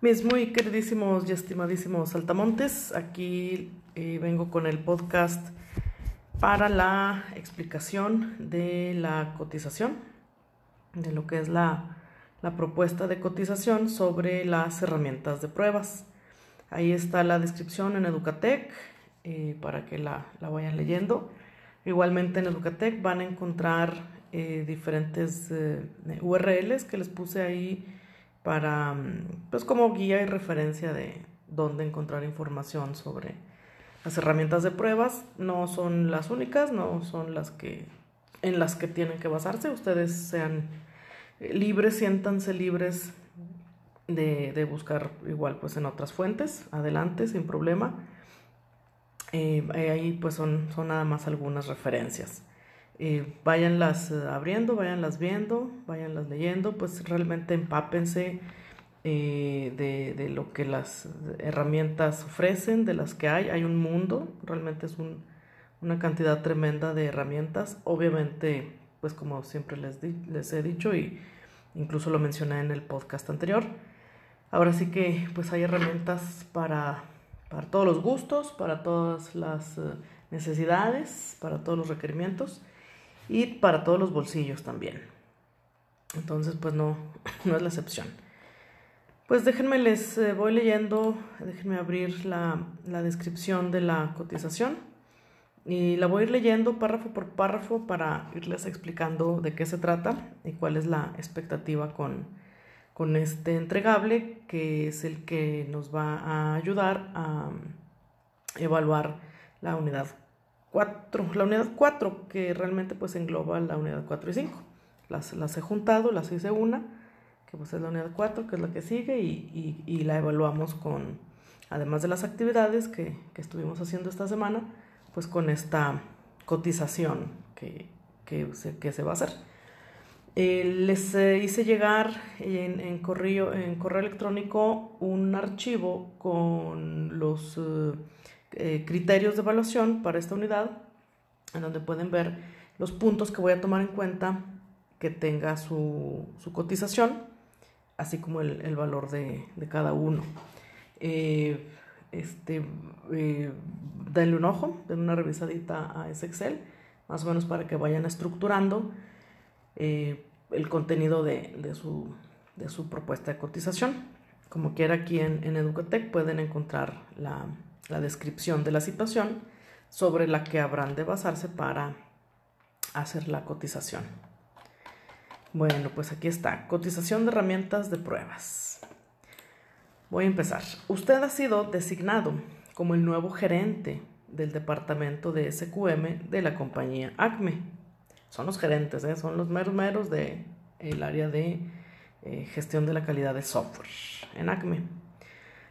Mis muy queridísimos y estimadísimos saltamontes, aquí eh, vengo con el podcast para la explicación de la cotización, de lo que es la, propuesta de cotización sobre las herramientas de pruebas. Ahí está la descripción en Educatec eh, para que la, vayan leyendo. Igualmente en Educatec van a encontrar eh, diferentes URLs que les puse ahí para, mm, pues como guía y referencia de dónde encontrar información sobre las herramientas de pruebas. No son las únicas, no son las que en las que tienen que basarse. Ustedes sean eh, libres, siéntanse libres de, buscar igual pues en otras fuentes, adelante, sin problema. Eh, ahí pues son, son nada más algunas referencias eh, váyanlas eh, abriendo, váyanlas viendo, váyanlas leyendo, pues realmente empápense eh, de, de, lo que las herramientas ofrecen, de las que hay. Hay un mundo, realmente es un, una cantidad tremenda de herramientas. Obviamente, pues como siempre les, les he dicho y incluso lo mencioné en el podcast anterior. Ahora sí que pues hay herramientas para, para todos los gustos, para todas las eh, necesidades, para todos los requerimientos y para todos los bolsillos también. Entonces, pues no, no es la excepción. Pues déjenme, les eh, voy leyendo, déjenme abrir la, la, descripción de la cotización y la voy a ir leyendo párrafo por párrafo para irles explicando de qué se trata y cuál es la expectativa con, con este entregable que es el que nos va a ayudar a evaluar la unidad la unidad 4, que realmente pues engloba la unidad 4 y 5. Las, las he juntado, las hice una, que pues es la unidad 4, que es la que sigue, y, y, la evaluamos con, además de las actividades que, que, estuvimos haciendo esta semana, pues con esta cotización que, que, se, que se va a hacer. Eh, les eh, hice llegar en, correo, en correo electrónico un archivo con los... Eh, criterios de evaluación para esta unidad, en donde pueden ver los puntos que voy a tomar en cuenta que tenga su, cotización, así como el, valor de, cada uno. Este, denle un ojo, denle una revisadita a ese Excel, más o menos para que vayan estructurando el contenido de, su, de, su, propuesta de cotización. Como quiera, aquí en, en Educatec pueden encontrar la, la descripción de la situación sobre la que habrán de basarse para hacer la cotización. Bueno, pues aquí está, cotización de herramientas de pruebas. Voy a empezar. Usted ha sido designado como el nuevo gerente del departamento de SQM de la compañía ACME. Son los gerentes, ¿eh? son los meros meros del el área de eh, gestión de la calidad de software en ACME.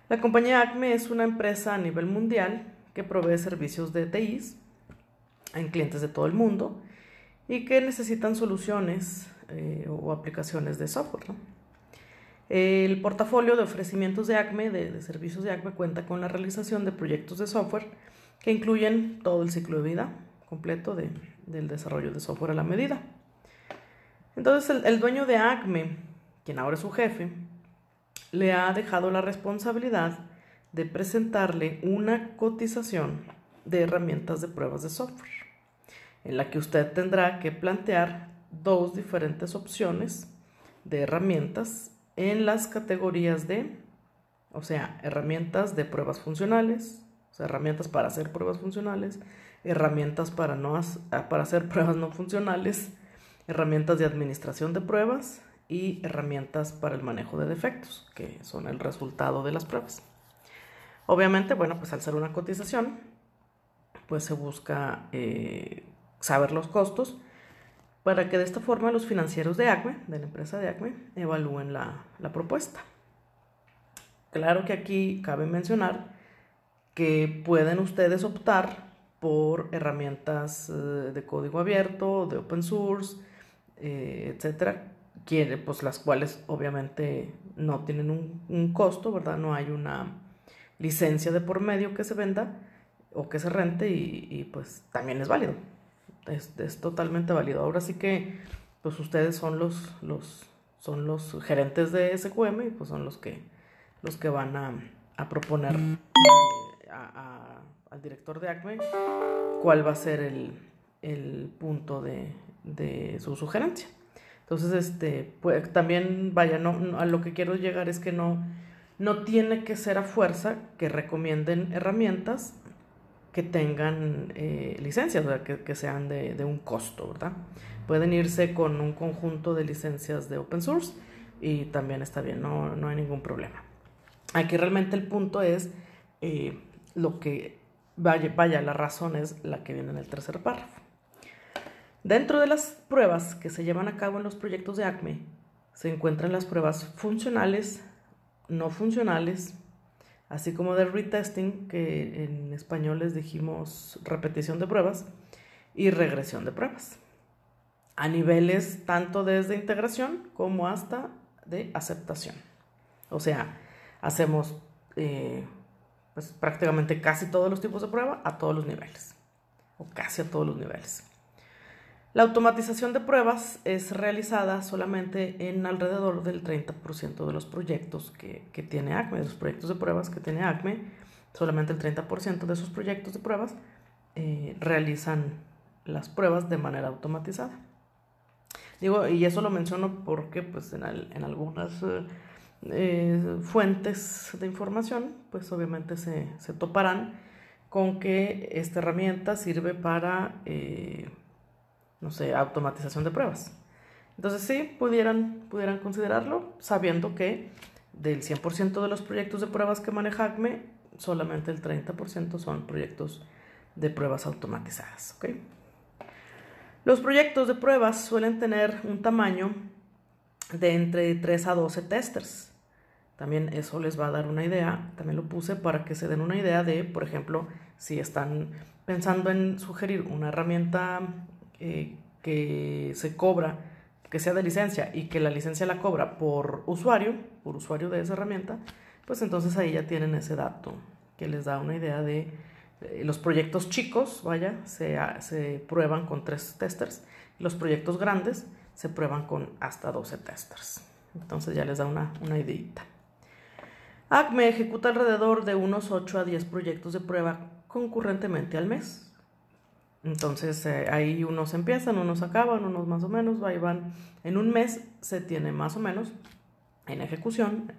La compañía ACME es una empresa a nivel mundial que provee servicios de TIs en clientes de todo el mundo y que necesitan soluciones eh, o aplicaciones de software. El portafolio de ofrecimientos de ACME, de, servicios de ACME, cuenta con la realización de proyectos de software que incluyen todo el ciclo de vida completo del desarrollo de software a la medida. Entonces el, dueño de ACME, quien ahora es su jefe, le ha dejado la responsabilidad de presentarle una cotización de herramientas de pruebas de software, en la que usted tendrá que plantear dos diferentes opciones de herramientas en las categorías de, o sea, herramientas de pruebas funcionales, o herramientas para hacer pruebas funcionales, herramientas para, no, para hacer pruebas no funcionales, herramientas de administración de pruebas y herramientas para el manejo de defectos, que son el resultado de las pruebas. Obviamente, bueno, pues al ser una cotización, pues se busca eh, saber los costos para que de esta forma los financieros de ACME, de la empresa de ACME, evalúen la, propuesta. Claro que aquí cabe mencionar que pueden ustedes optar por herramientas eh, de código abierto, de open source, eh, etcétera, quiere, pues las cuales obviamente no tienen un, costo, ¿verdad? No hay una licencia de por medio que se venda, o que se rente y, pues también es válido. Es, totalmente válido. Ahora sí que pues ustedes son los, son los gerentes de SQM y pues son los que, los que van a proponer al director de ACME cuál va a ser el, el punto de, de, su sugerencia. Entonces, este, pues también, vaya, no, a lo que quiero llegar es que no, no tiene que ser a fuerza que recomienden herramientas que tengan eh, licencias, Que, que, sean de, de, un costo, ¿verdad? Pueden irse con un conjunto de licencias de open source y también está bien, no, no hay ningún problema. Aquí realmente el punto es eh, lo que, vaya, vaya, la razón es la que viene en el tercer párrafo. Dentro de las pruebas que se llevan a cabo en los proyectos de ACME, se encuentran las pruebas funcionales, no funcionales, así como de retesting, que en español les dijimos repetición de pruebas, y regresión de pruebas, a niveles tanto desde integración como hasta de aceptación. O sea, hacemos eh, pues, prácticamente casi todos los tipos de prueba a todos los niveles, o casi a todos los niveles. La automatización de pruebas es realizada solamente en alrededor del 30% de los proyectos que, tiene ACME, de los proyectos de pruebas que tiene ACME, solamente el 30% de esos proyectos de pruebas eh, realizan las pruebas de manera automatizada. Digo, y eso lo menciono porque pues en, algunas eh, eh, fuentes de información, pues obviamente se, toparán con que esta herramienta sirve para no sé, automatización de pruebas. Entonces sí, pudieran, pudieran considerarlo, sabiendo que del 100% de los proyectos de pruebas que maneja ACME, solamente el 30% son proyectos de pruebas automatizadas. Los proyectos de pruebas suelen tener un tamaño de entre 3 a 12 testers. También eso les va a dar una idea, también lo puse para que se den una idea de, por ejemplo, si están pensando en sugerir una herramienta eh, que se cobra, que sea de licencia y que la licencia la cobra por usuario, por usuario de esa herramienta, pues entonces ahí ya tienen ese dato que les da una idea de eh, los proyectos chicos, vaya, se, se, prueban con tres testers, los proyectos grandes se prueban con hasta 12 testers. Entonces ya les da una, una ideita. ACME ejecuta alrededor de unos 8 a 10 proyectos de prueba concurrentemente al mes. Entonces eh, ahí unos empiezan, unos acaban, unos más o menos, ahí van. En un mes se tiene más o menos en ejecución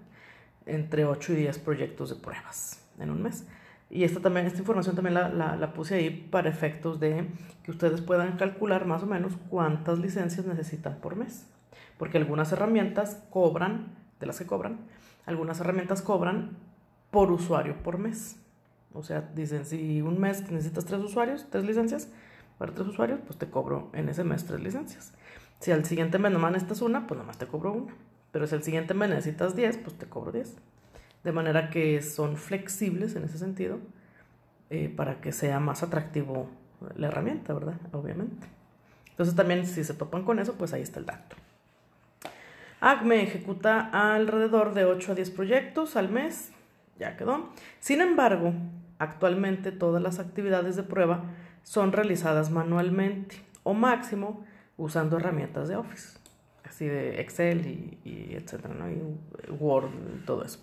entre 8 y 10 proyectos de pruebas en un mes. Y esta, también, esta información también la, la, puse ahí para efectos de que ustedes puedan calcular más o menos cuántas licencias necesitan por mes. Porque algunas herramientas cobran, de las que cobran, algunas herramientas cobran por usuario por mes. O sea, dicen, si un mes necesitas tres usuarios, tres licencias, para tres usuarios, pues te cobro en ese mes tres licencias. Si al siguiente mes nomás necesitas una, pues nomás te cobro una. Pero si al siguiente mes necesitas diez, pues te cobro diez. De manera que son flexibles en ese sentido eh, para que sea más atractivo la herramienta, ¿verdad? Obviamente. Entonces también si se topan con eso, pues ahí está el dato. ACME ejecuta alrededor de 8 a 10 proyectos al mes. Ya quedó. Sin embargo, Actualmente todas las actividades de prueba son realizadas manualmente o máximo usando herramientas de Office, así de Excel y, etcétera, y Word y todo eso.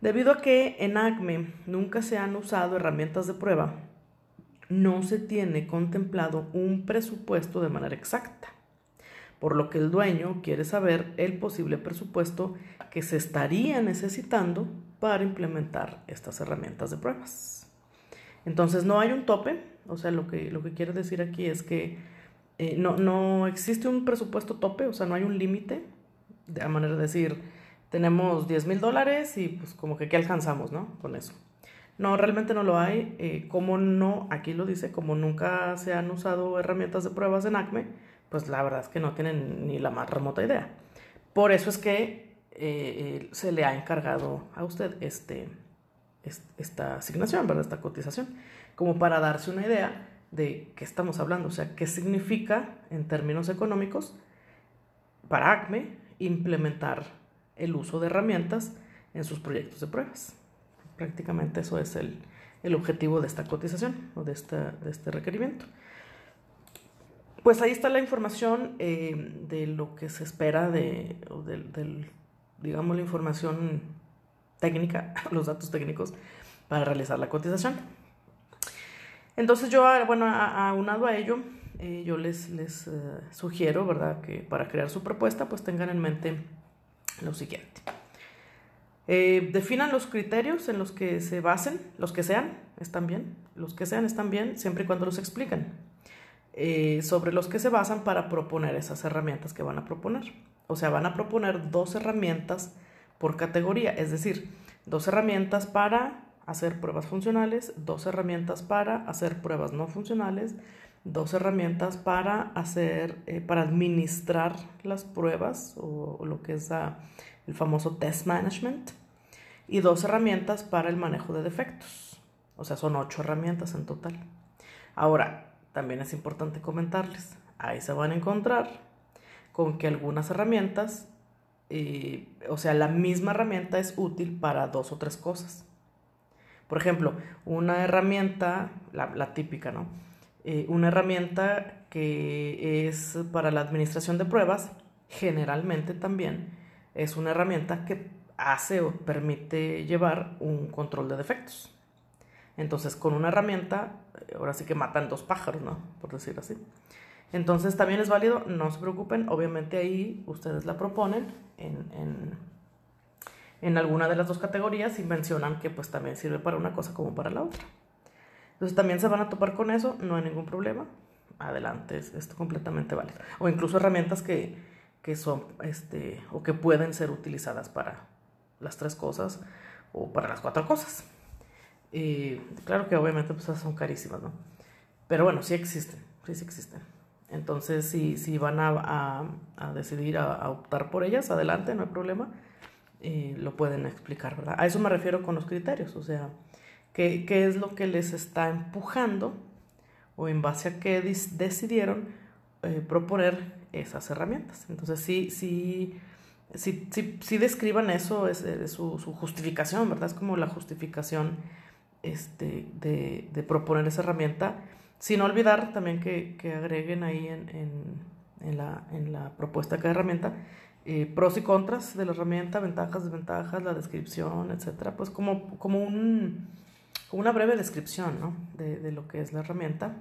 Debido a que en ACME nunca se han usado herramientas de prueba, no se tiene contemplado un presupuesto de manera exacta, por lo que el dueño quiere saber el posible presupuesto que se estaría necesitando para implementar estas herramientas de pruebas. Entonces no hay un tope, o sea, lo que, lo que quiero decir aquí es que eh, no, no existe un presupuesto tope, o sea, no hay un límite, de manera de decir, tenemos 10 mil dólares y pues como que qué alcanzamos, ¿no? Con eso. No, realmente no lo hay. Eh, como no, aquí lo dice, como nunca se han usado herramientas de pruebas en ACME, pues la verdad es que no tienen ni la más remota idea. Por eso es que eh, se le ha encargado a usted este, esta asignación, ¿verdad? Esta cotización, como para darse una idea de qué estamos hablando, o sea, qué significa en términos económicos para ACME implementar el uso de herramientas en sus proyectos de pruebas. Prácticamente eso es el, el objetivo de esta cotización o de, esta, de este requerimiento. Pues ahí está la información eh, de lo que se espera de, del, digamos, la información técnica, los datos técnicos para realizar la cotización. Entonces yo, ah, bueno, aunado a ello, eh, yo les, les eh, sugiero, ¿verdad?, que para crear su propuesta, pues tengan en mente lo siguiente. definan los criterios en los que se basen, los que sean, están bien, los que sean están bien, siempre y cuando los explican. Eh, sobre los que se basan para proponer esas herramientas que van a proponer. O sea, van a proponer dos herramientas por categoría, es decir, dos herramientas para hacer pruebas funcionales, dos herramientas para hacer pruebas no funcionales, dos herramientas para hacer, eh, para administrar las pruebas o, lo que es el famoso test management y dos herramientas para el manejo de defectos. O sea, son ocho herramientas en total. Ahora, también es importante comentarles, ahí se van a encontrar con que algunas herramientas, eh, o sea, la misma herramienta es útil para dos o tres cosas. Por ejemplo, una herramienta, la, típica, ¿no? Eh, una herramienta que es para la administración de pruebas, generalmente también es una herramienta que hace o permite llevar un control de defectos. Entonces, con una herramienta, eh, ahora sí que matan dos pájaros, ¿no? Por decir así. Entonces, también es válido, no se preocupen, obviamente ahí ustedes la proponen en, en, alguna de las dos categorías y mencionan que pues también sirve para una cosa como para la otra. Entonces, también se van a topar con eso, no hay ningún problema. Adelante, es, es completamente válido. O incluso herramientas que, que son, este, o que pueden ser utilizadas para las tres cosas o para las cuatro cosas. Claro que obviamente pues son carísimas, ¿no? Pero bueno, sí existen, sí, sí existen. Entonces, si, si van a, a, decidir a, optar por ellas, adelante, no hay problema. Y lo pueden explicar, ¿verdad? A eso me refiero con los criterios, o sea, qué, qué es lo que les está empujando o en base a qué decidieron eh, proponer esas herramientas. Entonces, sí, sí, sí, sí, describan eso, es, es su, su, justificación, ¿verdad? Es como la justificación este, de, de, proponer esa herramienta, sin olvidar también que, que agreguen ahí en, en, en, la, en, la, propuesta de cada herramienta eh, pros y contras de la herramienta, ventajas, desventajas, la descripción, etcétera, pues como, como, un, una breve descripción ¿no? de, de, lo que es la herramienta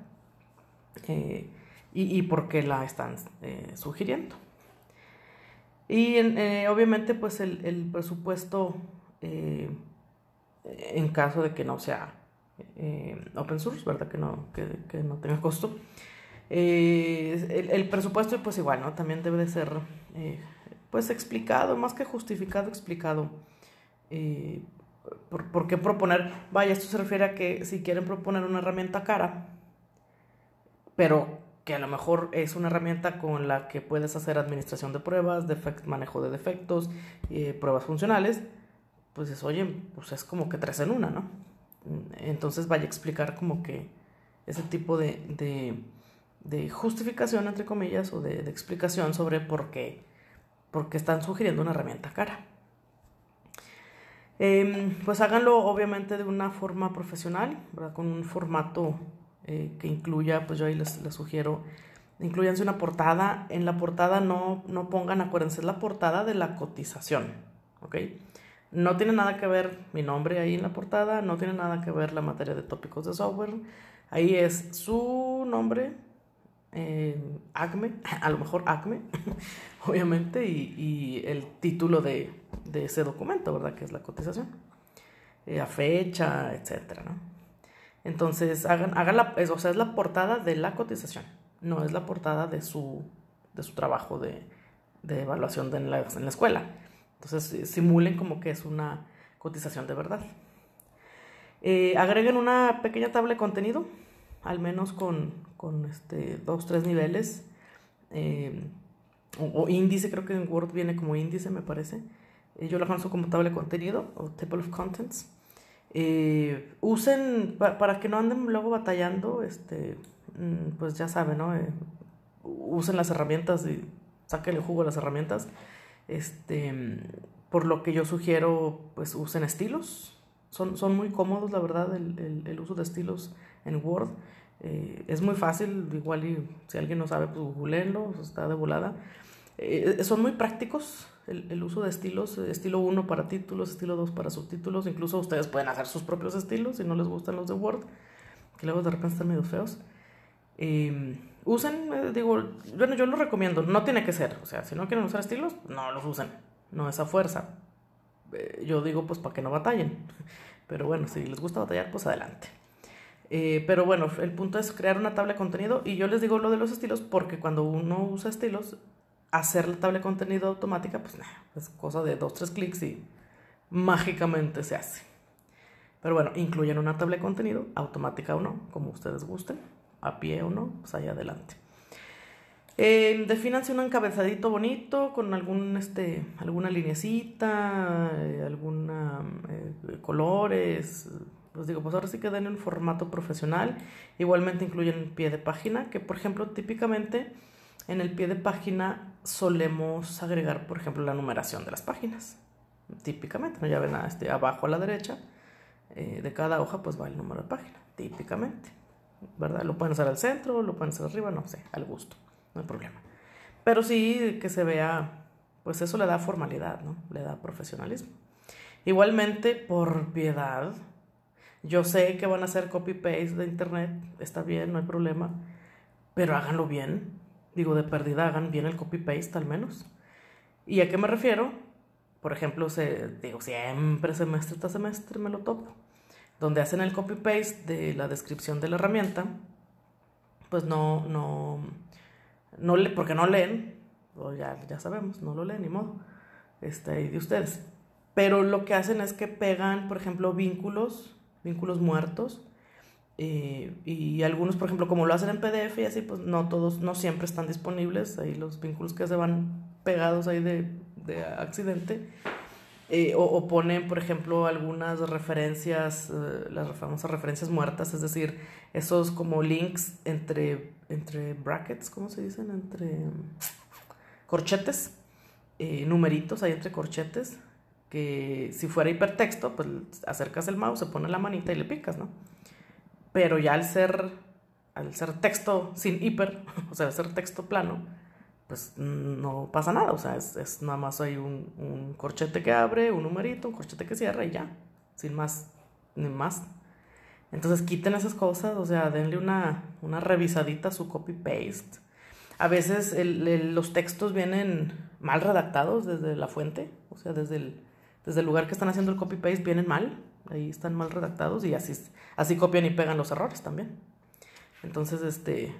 eh, y, y, por qué la están eh, sugiriendo. Y obviamente pues el, el presupuesto en caso de que no sea eh, open source, ¿verdad? Que no, que, no tenga costo. Eh, el, presupuesto, pues igual, ¿no? También debe de ser, eh, pues explicado, más que justificado, explicado. Por, qué proponer? Vaya, esto se refiere a que si quieren proponer una herramienta cara, pero que a lo mejor es una herramienta con la que puedes hacer administración de pruebas, manejo de defectos, pruebas funcionales, pues es, oye, pues es como que tres en una, ¿no? Entonces vaya a explicar como que ese tipo de, de, justificación, entre comillas, o de, explicación sobre por qué, por están sugiriendo una herramienta cara. Em, pues háganlo obviamente de una forma profesional, con un formato eh, que incluya, pues yo ahí les, les, sugiero, incluyanse una portada. En la portada no, no pongan, acuérdense, es la portada de la cotización, ¿ok? No tiene nada que ver mi nombre ahí en la portada, no tiene nada que ver la materia de tópicos de software. Ahí es su nombre, eh, ACME, a lo mejor ACME, obviamente, y, el título de, ese documento, ¿verdad? Que es la cotización. Eh, la fecha, etcétera, ¿no? Entonces, hagan, hagan la, o sea, es la portada de la cotización, no es la portada de su, de su trabajo de, evaluación en la escuela. Entonces eh, simulen como que es una cotización de verdad. Eh, agreguen una pequeña tabla de contenido, al menos con, con este, dos, tres niveles. Eh, o, índice, creo que en Word viene como índice, me parece. yo lo conozco como tabla de contenido o table of contents. usen, para que no anden luego batallando, este, mm, pues ya saben, ¿no? usen las herramientas y saquen el jugo a las herramientas. Este, por lo que yo sugiero, pues usen estilos, Son, son muy cómodos, la verdad, el, uso de estilos en Word. Eh, es muy fácil, igual y si alguien no sabe, pues googleenlo, está de volada. Eh, son muy prácticos el, uso de estilos, estilo 1 para títulos, estilo 2 para subtítulos, incluso ustedes pueden hacer sus propios estilos si no les gustan los de Word, que luego de repente están medio feos. Eh, usen, eh, digo, bueno, yo lo recomiendo, no tiene que ser, o sea, si no quieren usar estilos, no los usen, no esa fuerza. Eh, yo digo, pues para que no batallen, pero bueno, si les gusta batallar, pues adelante. Eh, pero bueno, el punto es crear una tabla de contenido y yo les digo lo de los estilos porque cuando uno usa estilos, hacer la tabla de contenido automática, pues nada, es cosa de dos, tres clics y mágicamente se hace. Pero bueno, incluyen una tabla de contenido, automática o no, como ustedes gusten a pie o no, pues ahí adelante. Eh, defínanse un encabezadito bonito con algún, este, alguna linecita, eh, alguna eh, colores. Pues digo, pues ahora sí que den un formato profesional. Igualmente incluyen pie de página, que por ejemplo típicamente en el pie de página solemos agregar, por ejemplo, la numeración de las páginas. Típicamente, ¿no? ya ven este, abajo a la derecha eh, de cada hoja, pues va el número de página, típicamente. ¿verdad? Lo pueden hacer al centro, lo pueden hacer arriba, no sé, al gusto, no hay problema. Pero sí que se vea, pues eso le da formalidad, ¿no? Le da profesionalismo. Igualmente, por piedad, yo sé que van a hacer copy-paste de internet, está bien, no hay problema, pero háganlo bien. Digo, de pérdida, hagan bien el copy-paste al menos. ¿Y a qué me refiero? Por ejemplo, se, digo, siempre semestre tras semestre me lo topo donde hacen el copy-paste de la descripción de la herramienta, pues no, no, no le, porque no leen, o ya, ya sabemos, no lo leen, ni modo, este, de ustedes. Pero lo que hacen es que pegan, por ejemplo, vínculos, vínculos muertos, eh, y algunos, por ejemplo, como lo hacen en PDF y así, pues no todos, no siempre están disponibles, ahí los vínculos que se van pegados ahí de, de accidente, eh, o, ponen, por ejemplo, algunas referencias, eh, las famosas referencias muertas, es decir, esos como links entre, entre brackets, ¿cómo se dicen? Entre corchetes, eh, numeritos ahí entre corchetes, que si fuera hipertexto, pues acercas el mouse, se pone la manita y le picas, ¿no? Pero ya al ser, al ser texto sin hiper, o sea, al ser texto plano, pues no pasa nada, o sea, es, nada más hay un, corchete que abre, un numerito, un corchete que cierra y ya, sin más, ni más. Entonces quiten esas cosas, o sea, denle una, una revisadita a su copy-paste. A veces los textos vienen mal redactados desde la fuente, o sea, desde el, desde el lugar que están haciendo el copy-paste vienen mal, ahí están mal redactados y así, copian y pegan los errores también. Entonces, este,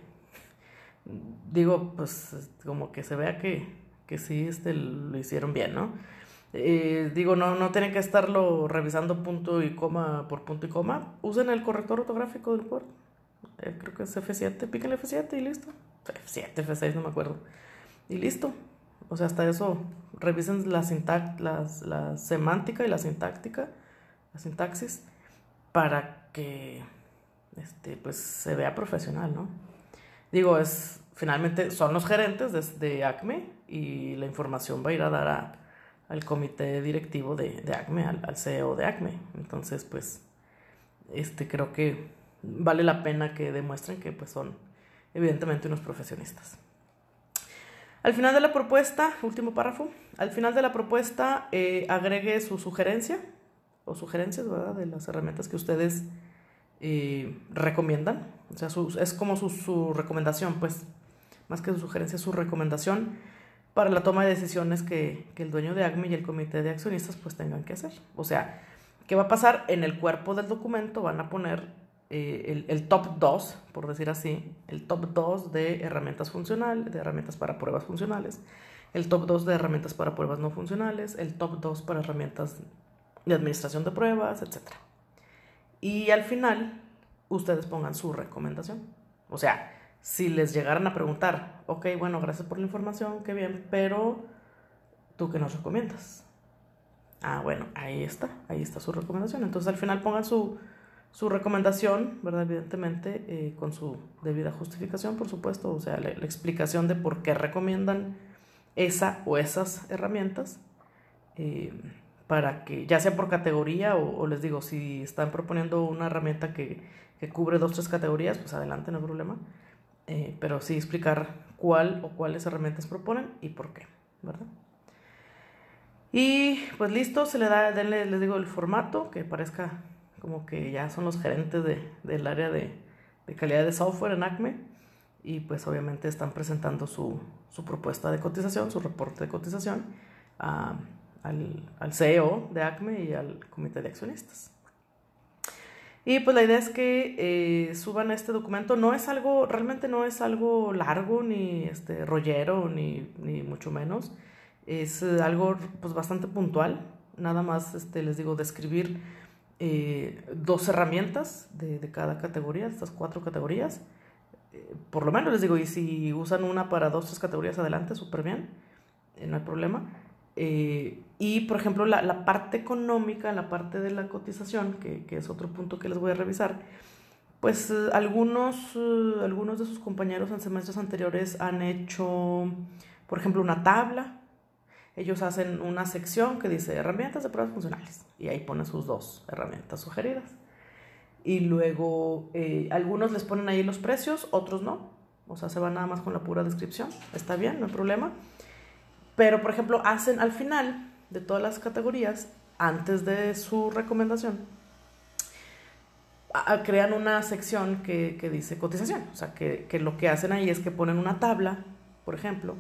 digo, pues como que se vea que, que sí este, lo hicieron bien, ¿no? Eh, digo, no, no tienen que estarlo revisando punto y coma por punto y coma. Usen el corrector ortográfico del Word. Eh, creo que es F7. Piquen F7 y listo. F7, F6, no me acuerdo. Y listo. O sea, hasta eso, revisen la, sintax, la semántica y la sintáctica, la sintaxis, para que este, pues, se vea profesional, ¿no? Digo, es finalmente son los gerentes de, ACME y la información va a ir a dar al comité directivo de, ACME, al, CEO de ACME. Entonces, pues, este creo que vale la pena que demuestren que pues son evidentemente unos profesionistas. Al final de la propuesta, último párrafo, al final de la propuesta eh, agregue su sugerencia o sugerencias de las herramientas que ustedes eh, recomiendan. O sea, es como su, su recomendación, pues más que su sugerencia, su recomendación para la toma de decisiones que, el dueño de ACME y el comité de accionistas pues tengan que hacer. O sea, ¿qué va a pasar? En el cuerpo del documento van a poner eh, el, top 2, por decir así, el top 2 de herramientas funcionales, de herramientas para pruebas funcionales, el top 2 de herramientas para pruebas no funcionales, el top 2 para herramientas de administración de pruebas, etc. Y al final, ustedes pongan su recomendación. O sea, si les llegaran a preguntar, ok, bueno, gracias por la información, qué bien, pero ¿tú qué nos recomiendas? Ah, bueno, ahí está, ahí está su recomendación. Entonces al final pongan su, su recomendación, ¿verdad? Evidentemente, eh, con su debida justificación, por supuesto, o sea, la, explicación de por qué recomiendan esa o esas herramientas, eh, para que, ya sea por categoría o, les digo, si están proponiendo una herramienta que, que, cubre dos, tres categorías, pues adelante, no hay problema. Eh, pero sí explicar cuál o cuáles herramientas proponen y por qué, ¿verdad? Y pues listo, se le da, denle, les digo, el formato, que parezca como que ya son los gerentes de, del área de, de, calidad de software en ACME. Y pues obviamente están presentando su, su propuesta de cotización, su reporte de cotización a, al, al CEO de ACME y al comité de accionistas. Y pues la idea es que eh, suban este documento. No es algo, realmente no es algo largo, ni este, rollero, ni, ni mucho menos. Es eh, algo pues bastante puntual. Nada más este, les digo, describir eh, dos herramientas de, de, cada categoría, estas cuatro categorías. por lo menos les digo, y si usan una para dos, tres categorías adelante, súper bien, no hay problema. Eh, y, por ejemplo, la, la, parte económica, la parte de la cotización, que, que, es otro punto que les voy a revisar, pues eh, algunos, eh, algunos de sus compañeros en semestres anteriores han hecho, por ejemplo, una tabla. Ellos hacen una sección que dice herramientas de pruebas funcionales y ahí ponen sus dos herramientas sugeridas. Y luego algunos les ponen ahí los precios, otros no. O sea, se van nada más con la pura descripción. Está bien, no hay problema. Pero, por ejemplo, hacen al final de todas las categorías, antes de su recomendación, crean una sección que, que, dice cotización. O sea, que, que, lo que hacen ahí es que ponen una tabla, por ejemplo,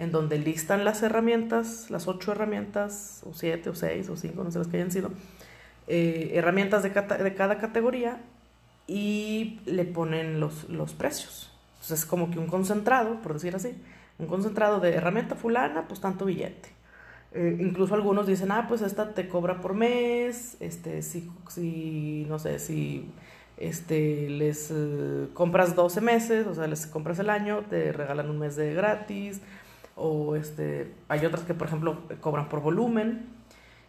en donde listan las herramientas, las ocho herramientas, o siete, o seis, o cinco, no sé las que hayan sido, eh, herramientas de, de, cada categoría y le ponen los, los precios. Entonces es como que un concentrado, por decir así, un concentrado de herramienta fulana, pues tanto billete. Eh, incluso algunos dicen, ah, pues esta te cobra por mes, este, si, si no sé, si este, les eh, compras 12 meses, o sea, les compras el año, te regalan un mes de gratis, o este, hay otras que, por ejemplo, cobran por volumen.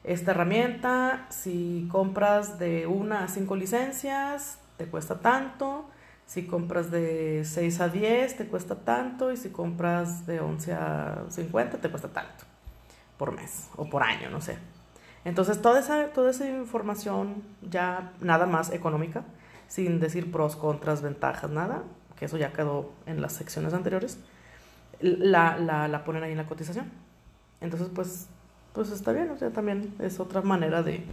Esta herramienta, si compras de una a cinco licencias, te cuesta tanto. Si compras de 6 a 10 te cuesta tanto y si compras de 11 a 50 te cuesta tanto por mes o por año, no sé. Entonces toda esa, toda esa información ya nada más económica, sin decir pros, contras, ventajas, nada, que eso ya quedó en las secciones anteriores, la, la, la ponen ahí en la cotización. Entonces pues, pues está bien, o sea, también es otra manera de,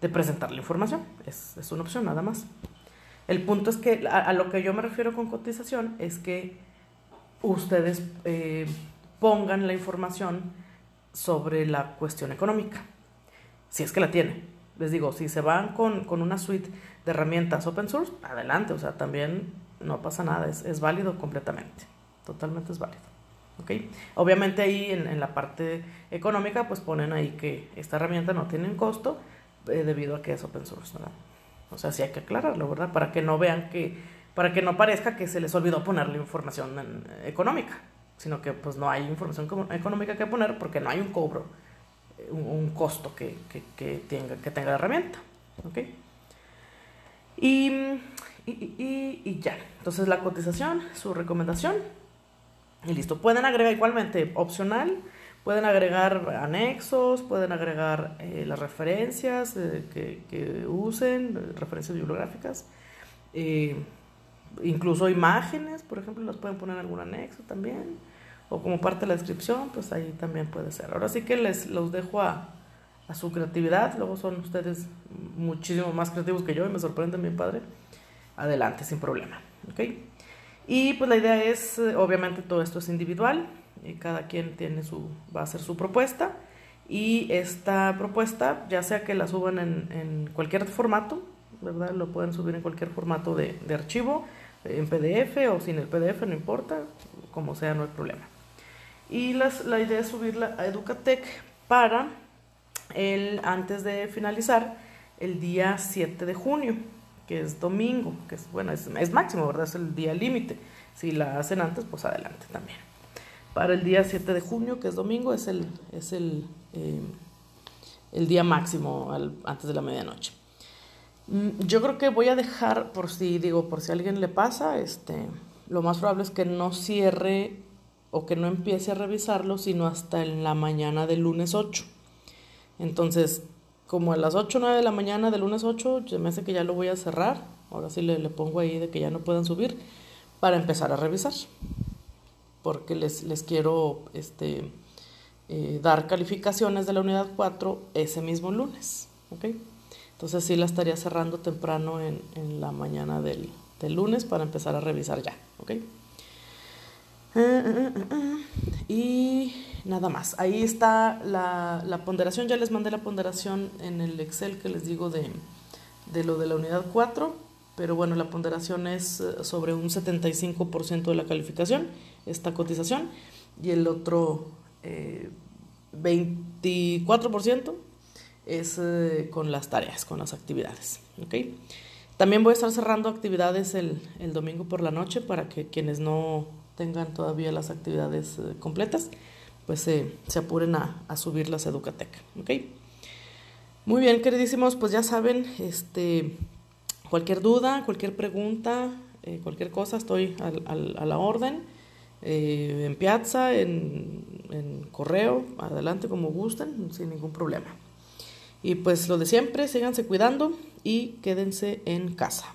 de presentar la información, es, es una opción nada más. El punto es que a, lo que yo me refiero con cotización es que ustedes eh, pongan la información sobre la cuestión económica, si es que la tienen. Les digo, si se van con, con una suite de herramientas open source, adelante, o sea, también no pasa nada, es, es válido completamente, totalmente es válido. ¿Okay? Obviamente ahí en, en, la parte económica, pues ponen ahí que esta herramienta no tiene costo eh, debido a que es open source, ¿verdad? O sea, sí hay que aclararlo, ¿verdad? Para que no vean que, para que no parezca que se les olvidó ponerle información económica, sino que pues no hay información económica que poner porque no hay un cobro, eh, un, costo que, que, que, tenga, que tenga la herramienta, ¿ok? Y, y, y, y ya, entonces la cotización, su recomendación, y listo. Pueden agregar igualmente opcional, Pueden agregar anexos, pueden agregar eh, las referencias eh, que, que, usen, referencias bibliográficas, eh, incluso imágenes, por ejemplo, las pueden poner en algún anexo también, o como parte de la descripción, pues ahí también puede ser. Ahora sí que les los dejo a, a su creatividad, luego son ustedes muchísimo más creativos que yo y me sorprenden bien padre. Adelante, sin problema. ¿ok? Y pues la idea es, obviamente todo esto es individual, cada quien tiene su, va a hacer su propuesta y esta propuesta, ya sea que la suban en, en cualquier formato, ¿verdad? Lo pueden subir en cualquier formato de, de, archivo, en PDF o sin el PDF, no importa, como sea, no hay problema. Y las, la idea es subirla a Educatec para el, antes de finalizar, el día 7 de junio, que es domingo, que es, bueno, es, es máximo, ¿verdad? Es el día límite. Si la hacen antes, pues adelante también para el día 7 de junio, que es domingo, es el, es el, eh, el día máximo antes de la medianoche. Mm, yo creo que voy a dejar, por si digo, por si alguien le pasa, este, lo más probable es que no cierre o que no empiece a revisarlo, sino hasta en la mañana del lunes 8. Entonces, como a las 8 o 9 de la mañana del lunes 8, se me hace que ya lo voy a cerrar. Ahora sí le, le pongo ahí de que ya no puedan subir para empezar a revisar. Porque les, les quiero este, eh, dar calificaciones de la unidad 4 ese mismo lunes. ¿ok? Entonces sí la estaría cerrando temprano en, en la mañana del, del, lunes para empezar a revisar ya. ¿ok? Uh, uh, uh, y nada más. Ahí está la, ponderación. Ya les mandé la ponderación en el Excel que les digo de, de lo de la unidad 4. Pero bueno, la ponderación es eh, sobre un 75% de la calificación, esta cotización. Y el otro eh, 24% es eh, con las tareas, con las actividades. ¿okay? También voy a estar cerrando actividades el, el domingo por la noche para que quienes no tengan todavía las actividades eh, completas, pues se apuren a, a subirlas a Educatec. ¿okay? Muy bien, queridísimos, pues ya saben, este, cualquier duda, cualquier pregunta, eh, cualquier cosa, estoy a la orden. Eh, en Piazza, en, en, correo, adelante como gusten, sin ningún problema. Y pues lo de siempre, síganse cuidando y quédense en casa.